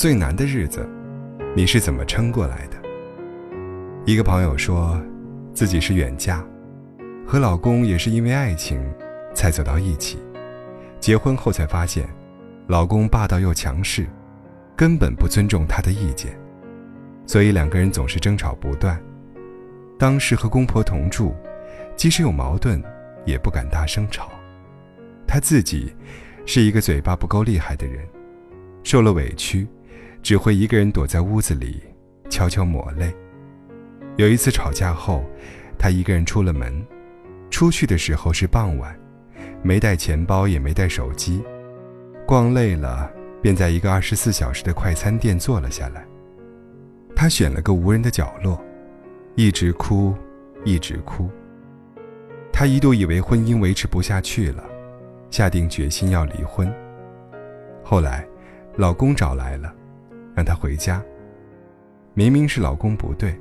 最难的日子，你是怎么撑过来的？一个朋友说，自己是远嫁，和老公也是因为爱情才走到一起。结婚后才发现，老公霸道又强势，根本不尊重她的意见，所以两个人总是争吵不断。当时和公婆同住，即使有矛盾，也不敢大声吵。她自己是一个嘴巴不够厉害的人，受了委屈，只会一个人躲在屋子里悄悄抹泪。有一次吵架后，她一个人出了门，出去的时候是傍晚，没带钱包也没带手机，逛累了，便在一个二十四小时的快餐店坐了下来。她选了个无人的角落，一直哭，一直哭。她一度以为婚姻维持不下去了。下定决心要离婚。后来，老公找来了，让她回家。明明是老公不对，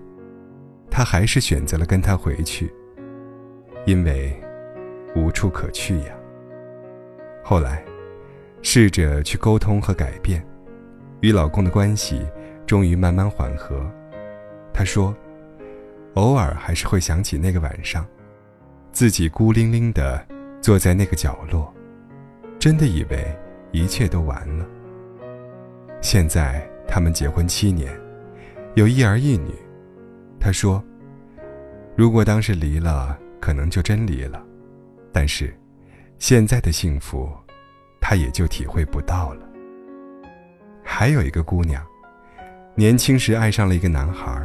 她还是选择了跟他回去，因为无处可去呀。后来，试着去沟通和改变，与老公的关系终于慢慢缓和。她说，偶尔还是会想起那个晚上，自己孤零零的坐在那个角落。真的以为一切都完了。现在他们结婚七年，有一儿一女。他说：“如果当时离了，可能就真离了。但是，现在的幸福，他也就体会不到了。”还有一个姑娘，年轻时爱上了一个男孩，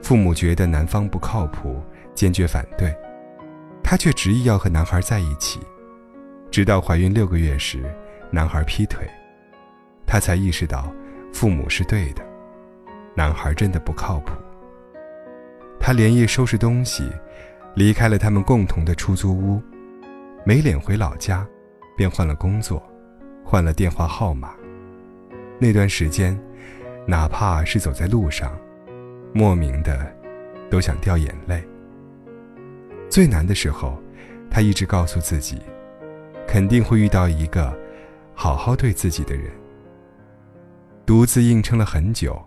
父母觉得男方不靠谱，坚决反对，她却执意要和男孩在一起。直到怀孕六个月时，男孩劈腿，她才意识到父母是对的，男孩真的不靠谱。他连夜收拾东西，离开了他们共同的出租屋，没脸回老家，便换了工作，换了电话号码。那段时间，哪怕是走在路上，莫名的都想掉眼泪。最难的时候，他一直告诉自己。肯定会遇到一个好好对自己的人。独自硬撑了很久，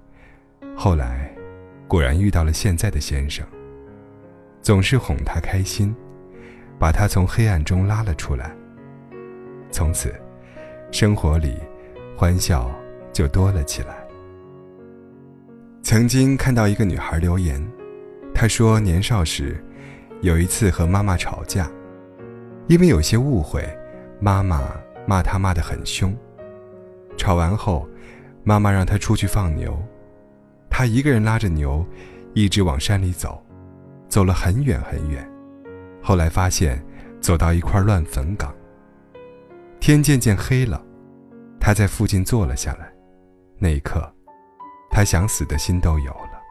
后来果然遇到了现在的先生。总是哄他开心，把他从黑暗中拉了出来。从此，生活里欢笑就多了起来。曾经看到一个女孩留言，她说年少时有一次和妈妈吵架，因为有些误会。妈妈骂她骂得很凶，吵完后，妈妈让他出去放牛，他一个人拉着牛，一直往山里走，走了很远很远，后来发现走到一块乱坟岗。天渐渐黑了，他在附近坐了下来，那一刻，他想死的心都有了，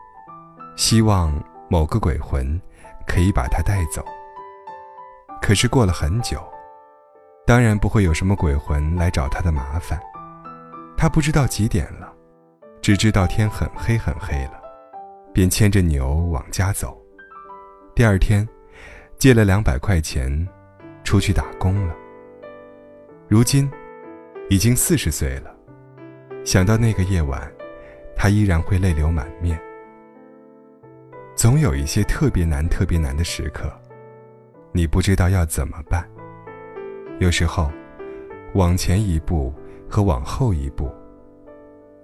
希望某个鬼魂可以把他带走。可是过了很久。当然不会有什么鬼魂来找他的麻烦。他不知道几点了，只知道天很黑很黑了，便牵着牛往家走。第二天，借了两百块钱，出去打工了。如今，已经四十岁了，想到那个夜晚，他依然会泪流满面。总有一些特别难、特别难的时刻，你不知道要怎么办。有时候，往前一步和往后一步，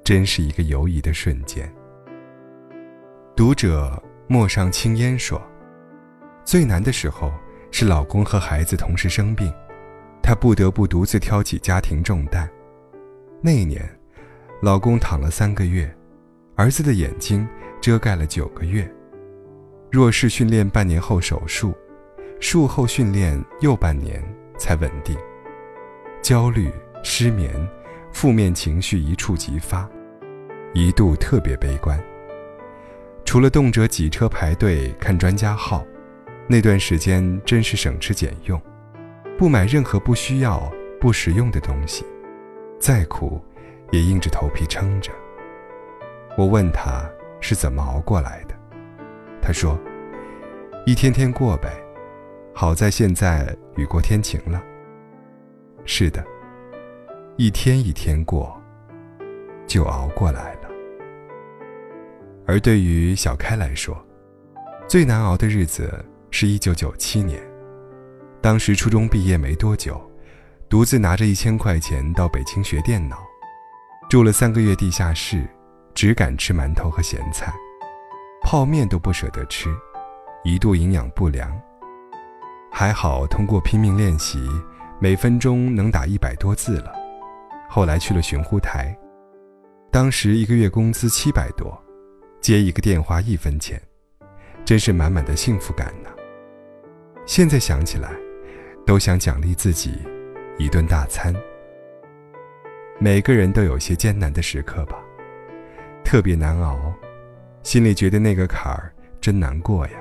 真是一个犹疑的瞬间。读者陌上青烟说：“最难的时候是老公和孩子同时生病，她不得不独自挑起家庭重担。那一年，老公躺了三个月，儿子的眼睛遮盖了九个月。弱视训练半年后手术，术后训练又半年。”才稳定，焦虑、失眠、负面情绪一触即发，一度特别悲观。除了动辄挤车排队看专家号，那段时间真是省吃俭用，不买任何不需要、不实用的东西，再苦也硬着头皮撑着。我问他是怎么熬过来的，他说：“一天天过呗。”好在现在雨过天晴了。是的，一天一天过，就熬过来了。而对于小开来说，最难熬的日子是一九九七年，当时初中毕业没多久，独自拿着一千块钱到北京学电脑，住了三个月地下室，只敢吃馒头和咸菜，泡面都不舍得吃，一度营养不良。还好通过拼命练习，每分钟能打一百多字了。后来去了寻呼台，当时一个月工资七百多。接一个电话一分钱，真是满满的幸福感呢。现在想起来，都想奖励自己一顿大餐。每个人都有些艰难的时刻吧，特别难熬，心里觉得那个坎儿真难过呀。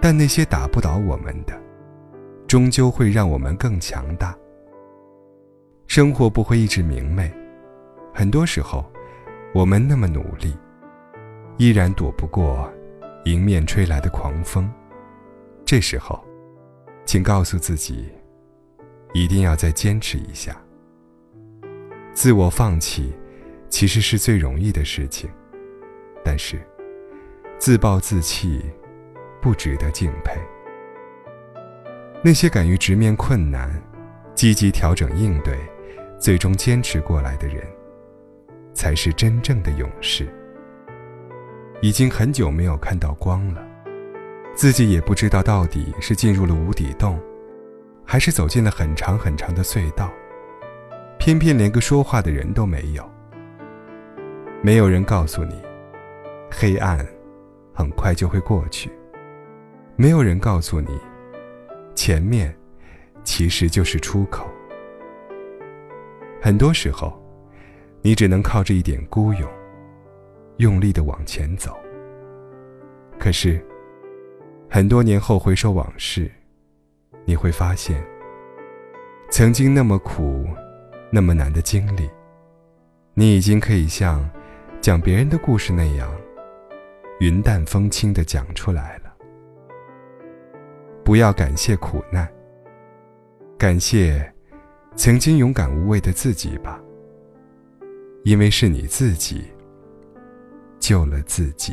但那些打不倒我们的，终究会让我们更强大。生活不会一直明媚，很多时候，我们那么努力。依然躲不过迎面吹来的狂风，这时候，请告诉自己，一定要再坚持一下。自我放弃其实是最容易的事情，但是自暴自弃不值得敬佩。那些敢于直面困难、积极调整应对、最终坚持过来的人，才是真正的勇士。已经很久没有看到光了，自己也不知道到底是进入了无底洞，还是走进了很长很长的隧道。偏偏连个说话的人都没有。没有人告诉你，黑暗很快就会过去。没有人告诉你，前面其实就是出口。很多时候，你只能靠着一点孤勇。用力的往前走。可是，很多年后回首往事，你会发现，曾经那么苦、那么难的经历，你已经可以像讲别人的故事那样，云淡风轻的讲出来了。不要感谢苦难，感谢曾经勇敢无畏的自己吧，因为是你自己。救了自己。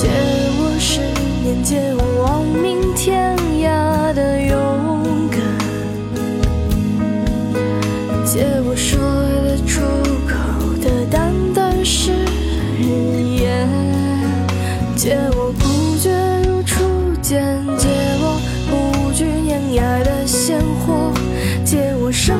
借我十年借我亡命。天涯的勇敢借我说得出口的旦旦誓言借我孤绝如初见借我不惧碾压的鲜活借我生